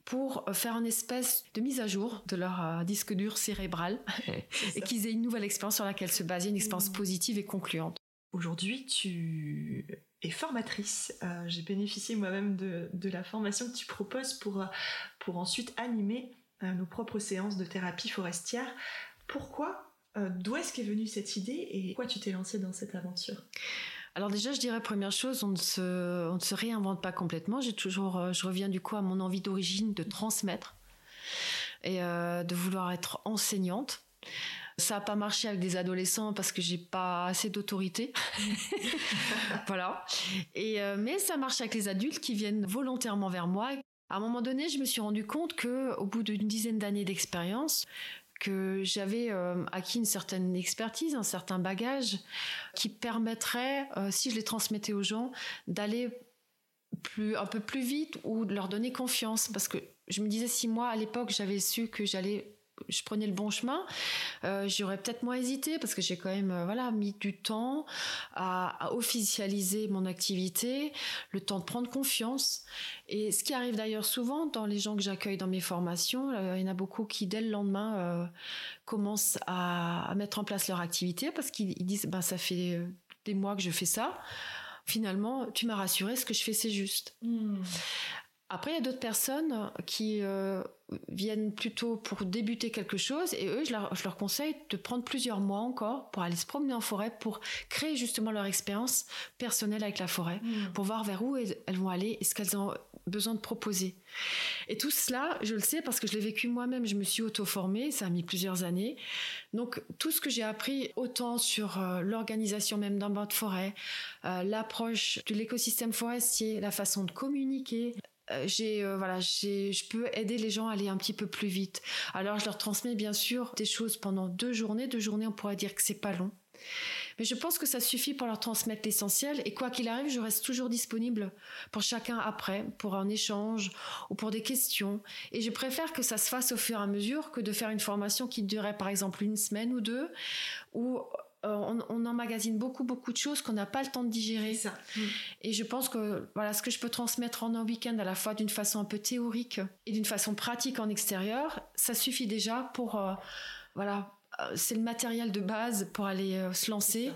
pour euh, faire une espèce de mise à jour de leur euh, disque dur cérébral et qu'ils aient une nouvelle expérience sur laquelle se baser, une expérience mmh. positive et concluante. Aujourd'hui, tu es formatrice. Euh, j'ai bénéficié moi-même de, la formation que tu proposes pour, pour ensuite animer nos propres séances de thérapie forestière. Pourquoi D'où est-ce qu'est venue cette idée et pourquoi tu t'es lancée dans cette aventure? Alors déjà, je dirais première chose, on ne se, réinvente pas complètement. J'ai toujours, euh, je reviens du coup à mon envie d'origine de transmettre et euh, de vouloir être enseignante. Ça n'a pas marché avec des adolescents parce que j'ai pas assez d'autorité. voilà. Et euh, mais ça marche avec les adultes qui viennent volontairement vers moi. À un moment donné, je me suis rendu compte que, au bout d'une dizaine d'années d'expérience, que j'avais euh, acquis une certaine expertise, un certain bagage qui permettrait, euh, si je les transmettais aux gens, d'aller plus, un peu plus vite ou de leur donner confiance. Parce que je me disais, si moi, à l'époque, j'avais su que j'allais je prenais le bon chemin, euh, j'aurais peut-être moins hésité parce que j'ai quand même euh, voilà mis du temps à, officialiser mon activité, le temps de prendre confiance. Et ce qui arrive d'ailleurs souvent dans les gens que j'accueille dans mes formations, euh, il y en a beaucoup qui dès le lendemain commencent à, mettre en place leur activité parce qu'ils disent ben ça fait des mois que je fais ça. Finalement, tu m'as rassuré, ce que je fais c'est juste. Hmm. Après, il y a d'autres personnes qui euh, viennent plutôt pour débuter quelque chose et eux, je leur, je leur, conseille de prendre plusieurs mois encore pour aller se promener en forêt, pour créer justement leur expérience personnelle avec la forêt, mmh. pour voir vers où elles vont aller et ce qu'elles ont besoin de proposer. Et tout cela, je le sais parce que je l'ai vécu moi-même, je me suis auto-formée, ça a mis plusieurs années. Donc tout ce que j'ai appris, autant sur euh, l'organisation même d'un banc de forêt, euh, l'approche de l'écosystème forestier, la façon de communiquer, euh, j'ai voilà j'ai je peux aider les gens à aller un petit peu plus vite. Alors je leur transmets bien sûr des choses pendant deux journées. Deux journées on pourrait dire que c'est pas long. Mais je pense que ça suffit pour leur transmettre l'essentiel. Et quoi qu'il arrive, je reste toujours disponible pour chacun après, pour un échange ou pour des questions. Et je préfère que ça se fasse au fur et à mesure que de faire une formation qui durerait par exemple une semaine ou deux, euh, on, on, emmagasine beaucoup beaucoup de choses qu'on n'a pas le temps de digérer. Ça. Mm. Et je pense que voilà ce que je peux transmettre en un week-end à la fois d'une façon un peu théorique et d'une façon pratique en extérieur, ça suffit déjà pour euh, voilà euh, c'est le matériel de base pour aller euh, se lancer,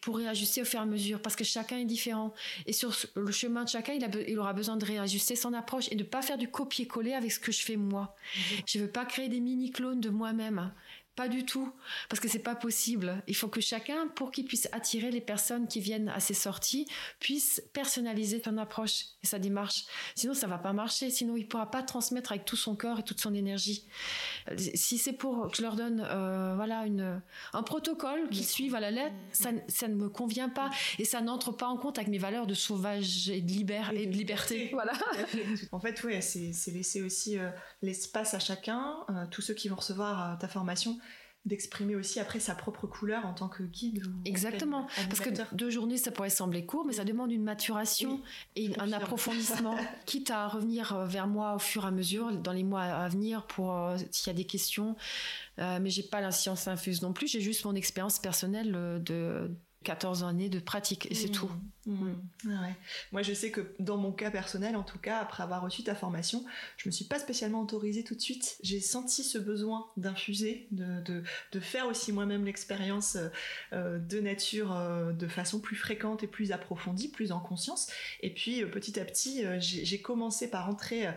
pour réajuster au fur et à mesure, parce que chacun est différent. Et sur le chemin de chacun, il, a, il aura besoin de réajuster son approche et de ne pas faire du copier-coller avec ce que je fais moi. Je ne veux pas créer des mini-clones de moi-même. Pas du tout, parce que c'est pas possible. Il faut que chacun, pour qu'il puisse attirer les personnes qui viennent à ses sorties, puisse personnaliser son approche et sa démarche. Sinon, ça va pas marcher. Sinon, il pourra pas transmettre avec tout son corps et toute son énergie. Si c'est pour que je leur donne, euh, voilà, une, un protocole qu'ils suivent à la lettre, ça, ça, ne me convient pas et ça n'entre pas en compte avec mes valeurs de sauvage et de, libère, et de liberté. Voilà. En fait, ouais, c'est laisser aussi euh, l'espace à chacun, euh, tous ceux qui vont recevoir ta formation d'exprimer aussi après sa propre couleur en tant que guide. Exactement, parce que deux journées, ça pourrait sembler court, mais ça demande une maturation et un approfondissement, quitte à revenir euh, vers moi au fur et à mesure dans les mois à venir pour euh, s'il y a des questions. Euh, mais j'ai pas la science infuse non plus, j'ai juste mon expérience personnelle de 14 années de pratique et c'est mmh. tout. Mmh. Ah ouais. Moi, je sais que dans mon cas personnel, en tout cas, après avoir reçu ta formation, je me suis pas spécialement autorisée tout de suite. J'ai senti ce besoin d'infuser, de, de, de, faire aussi moi-même l'expérience euh, de nature euh, de façon plus fréquente et plus approfondie, plus en conscience. Et puis, euh, petit à petit, j'ai commencé par entrer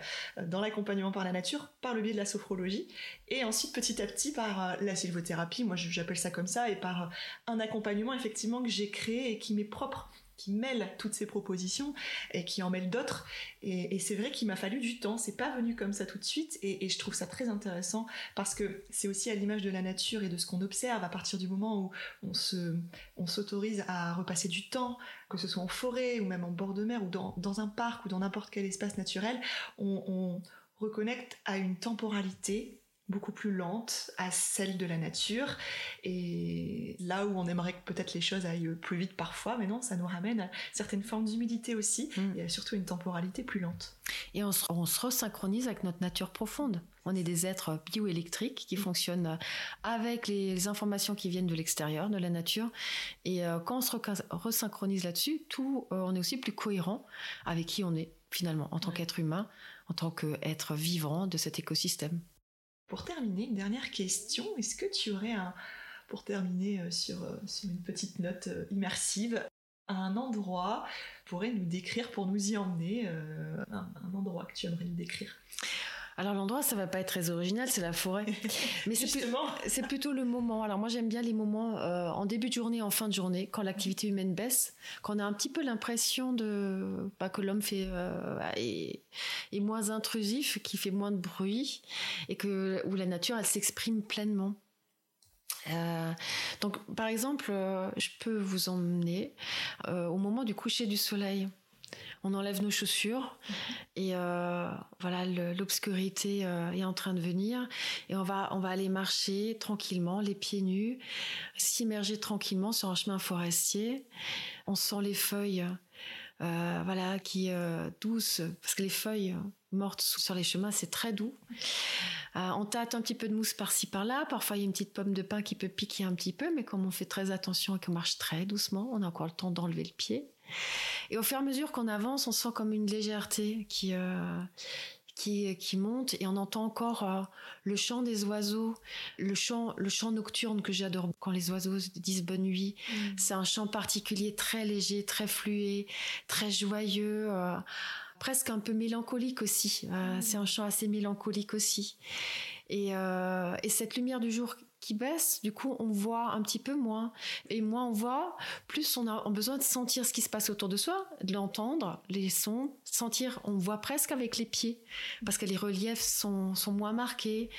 dans l'accompagnement par la nature par le biais de la sophrologie et ensuite petit à petit par la sylvothérapie, moi j'appelle ça comme ça, et par un accompagnement effectivement que j'ai créé et qui m'est propre qui mêle toutes ces propositions et qui en mêle d'autres. Et, c'est vrai qu'il m'a fallu du temps, c'est pas venu comme ça tout de suite, et, je trouve ça très intéressant parce que c'est aussi à l'image de la nature et de ce qu'on observe à partir du moment où on se, on s'autorise à repasser du temps, que ce soit en forêt ou même en bord de mer ou dans, un parc ou dans n'importe quel espace naturel, on reconnecte à une temporalité beaucoup plus lente à celle de la nature et là où on aimerait que peut-être les choses aillent plus vite parfois mais non ça nous ramène à certaines formes d'humidité aussi mm. et surtout une temporalité plus lente et on se, on se resynchronise avec notre nature profonde on est des êtres bioélectriques qui mm. fonctionnent avec les, informations qui viennent de l'extérieur, de la nature. Et euh, quand on se resynchronise là-dessus, tout, euh, on est aussi plus cohérent avec qui on est finalement en tant qu'être humain, en tant qu'être vivant de cet écosystème. Pour terminer, une dernière question. Est-ce que tu aurais un, pour terminer euh, sur, euh, sur une petite note euh, immersive, un endroit pourrait nous décrire pour nous y emmener, un, endroit que tu aimerais nous décrire? Alors l'endroit, ça va pas être très original, c'est la forêt. Mais c'est plutôt le moment. Alors moi j'aime bien les moments en début de journée, en fin de journée, quand l'activité humaine baisse, quand on a un petit peu l'impression de pas que l'homme fait est, moins intrusif, qu'il fait moins de bruit, et que où la nature elle s'exprime pleinement. Euh, donc, par exemple, euh, je peux vous emmener euh, au moment du coucher du soleil. On enlève nos chaussures et voilà l'obscurité est en train de venir et on va on va aller marcher tranquillement les pieds nus, s'immerger tranquillement sur un chemin forestier. On sent les feuilles voilà qui douces parce que les feuilles mortes sur les chemins c'est très doux. Euh, on tâte un petit peu de mousse par-ci par-là. Parfois, il y a une petite pomme de pain qui peut piquer un petit peu, mais comme on fait très attention et qu'on marche très doucement, on a encore le temps d'enlever le pied. Et au fur et à mesure qu'on avance, on sent comme une légèreté qui, euh, qui, qui monte et on entend encore euh, le chant des oiseaux, le chant, le chant nocturne que j'adore quand les oiseaux disent bonne nuit. Mm. C'est un chant particulier, très léger, très fluet, très joyeux. presque un peu mélancolique aussi. Euh, c'est un chant assez mélancolique aussi. Et, euh, et, cette lumière du jour qui baisse, du coup, on voit un petit peu moins. Et moins on voit, plus on a besoin de sentir ce qui se passe autour de soi, de l'entendre, les sons, sentir. On voit presque avec les pieds, parce que les reliefs sont, sont moins marqués.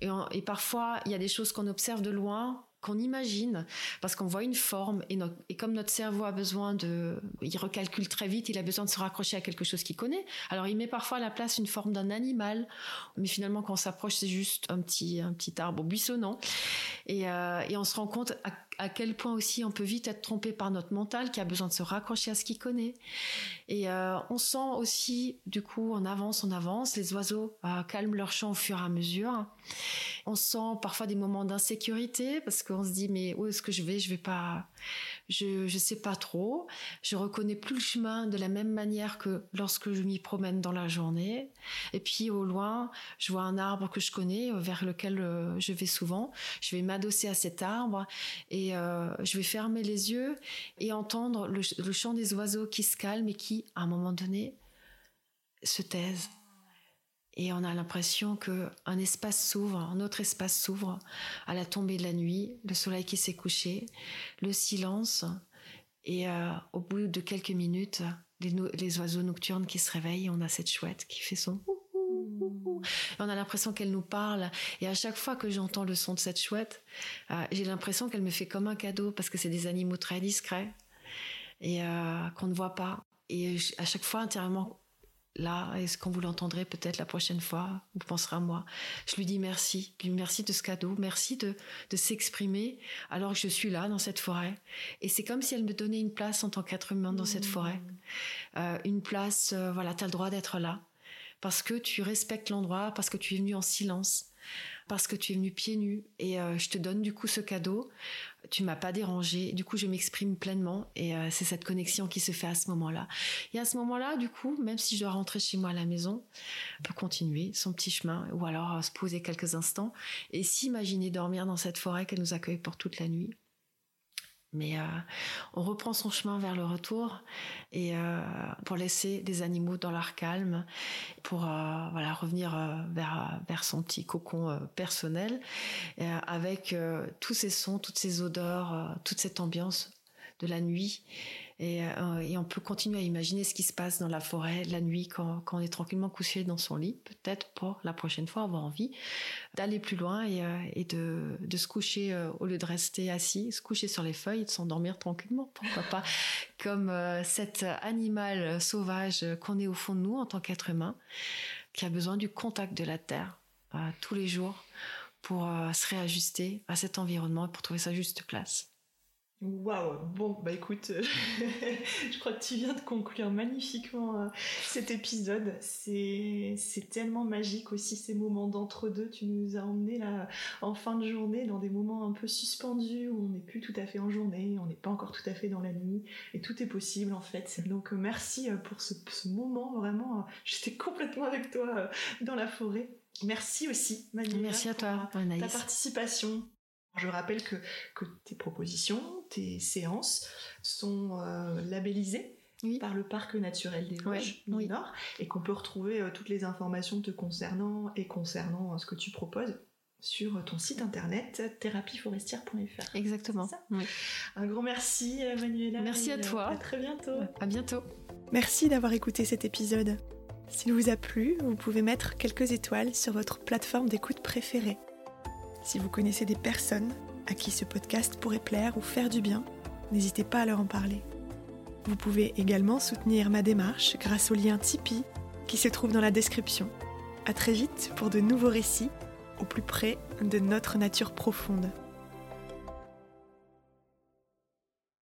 Et, et parfois, il y a des choses qu'on observe de loin, qu'on imagine, parce qu'on voit une forme, et, comme notre cerveau a besoin de... Il recalcule très vite, il a besoin de se raccrocher à quelque chose qu'il connaît. Alors il met parfois à la place une forme d'un animal, mais finalement quand on s'approche, c'est juste un petit, un petit arbre buissonnant. Et, euh, et on se rend compte à à quel point aussi on peut vite être trompé par notre mental qui a besoin de se raccrocher à ce qu'il connaît. Et euh, on sent aussi, du coup, on avance, on avance, les oiseaux euh, calment leur chant au fur et à mesure. On sent parfois des moments d'insécurité parce qu'on se dit mais où est-ce que je vais? Je vais pas, je je sais pas trop. Je reconnais plus le chemin de la même manière que lorsque je m'y promène dans la journée. Et puis au loin, je vois un arbre que je connais vers lequel euh, je vais souvent. Je vais m'adosser à cet arbre et euh, je vais fermer les yeux et entendre le, chant des oiseaux qui se calment et qui, à un moment donné, se taisent. Et on a l'impression que un espace s'ouvre, un autre espace s'ouvre à la tombée de la nuit, le soleil qui s'est couché, le silence, et euh, au bout de quelques minutes, les, oiseaux nocturnes qui se réveillent, on a cette chouette qui fait son on a l'impression qu'elle nous parle. Et à chaque fois que j'entends le son de cette chouette, euh, j'ai l'impression qu'elle me fait comme un cadeau parce que c'est des animaux très discrets et euh, qu'on ne voit pas. Et à chaque fois, intérieurement, là, est-ce qu'on vous l'entendrez peut-être la prochaine fois? Vous penserez à moi. Je lui dis merci. Puis merci de ce cadeau. Merci de, de s'exprimer alors que je suis là dans cette forêt. Et c'est comme si elle me donnait une place en tant qu'être humain dans cette forêt. Euh, une place, voilà, tu as le droit d'être là parce que tu respectes l'endroit, parce que tu es venu en silence, parce que tu es venu pieds nus et euh, je te donne du coup ce cadeau. Tu m'as pas dérangé, du coup je m'exprime pleinement et euh, c'est cette connexion qui se fait à ce moment-là. Et à ce moment-là, du coup, même si je dois rentrer chez moi à la maison, on peut continuer son petit chemin ou alors euh, se poser quelques instants et s'imaginer dormir dans cette forêt qu'elle nous accueille pour toute la nuit. Mais euh, on reprend son chemin vers le retour et euh, pour laisser des animaux dans leur calme, pour euh, voilà revenir vers vers son petit cocon personnel, avec tous ces sons, toutes ces odeurs, toute cette ambiance de la nuit euh, et, on peut continuer à imaginer ce qui se passe dans la forêt la nuit quand, on est tranquillement couché dans son lit, peut-être pour la prochaine fois avoir envie d'aller plus loin et, euh, de, se coucher euh, au lieu de rester assis, se coucher sur les feuilles et de s'endormir tranquillement, pourquoi pas, comme cet animal sauvage qu'on est au fond de nous en tant qu'être humain, qui a besoin du contact de la terre tous les jours pour se réajuster à cet environnement et pour trouver sa juste place. Waouh, bon, bah écoute, je crois que tu viens de conclure magnifiquement euh, cet épisode. C'est, tellement magique aussi ces moments d'entre-deux. Tu nous as emmenés là en fin de journée dans des moments un peu suspendus où on n'est plus tout à fait en journée, on n'est pas encore tout à fait dans la nuit et tout est possible en fait. Donc euh, merci euh, pour ce, moment, vraiment, j'étais complètement avec toi dans la forêt. Merci aussi, Manuela. Merci à toi, Ta participation. Je rappelle que, tes propositions, tes séances sont euh, labellisées par le parc naturel des Vosges du Nord et qu'on peut retrouver euh, toutes les informations te concernant et concernant euh, ce que tu proposes sur ton site internet thérapieforestière.fr. Exactement. Un grand merci Manuela. Merci à toi. À très bientôt. À bientôt. Merci d'avoir écouté cet épisode. S'il vous a plu, vous pouvez mettre quelques étoiles sur votre plateforme d'écoute préférée. Si vous connaissez des personnes à qui ce podcast pourrait plaire ou faire du bien, n'hésitez pas à leur en parler. Vous pouvez également soutenir ma démarche grâce au lien Tipeee qui se trouve dans la description. A très vite pour de nouveaux récits au plus près de notre nature profonde.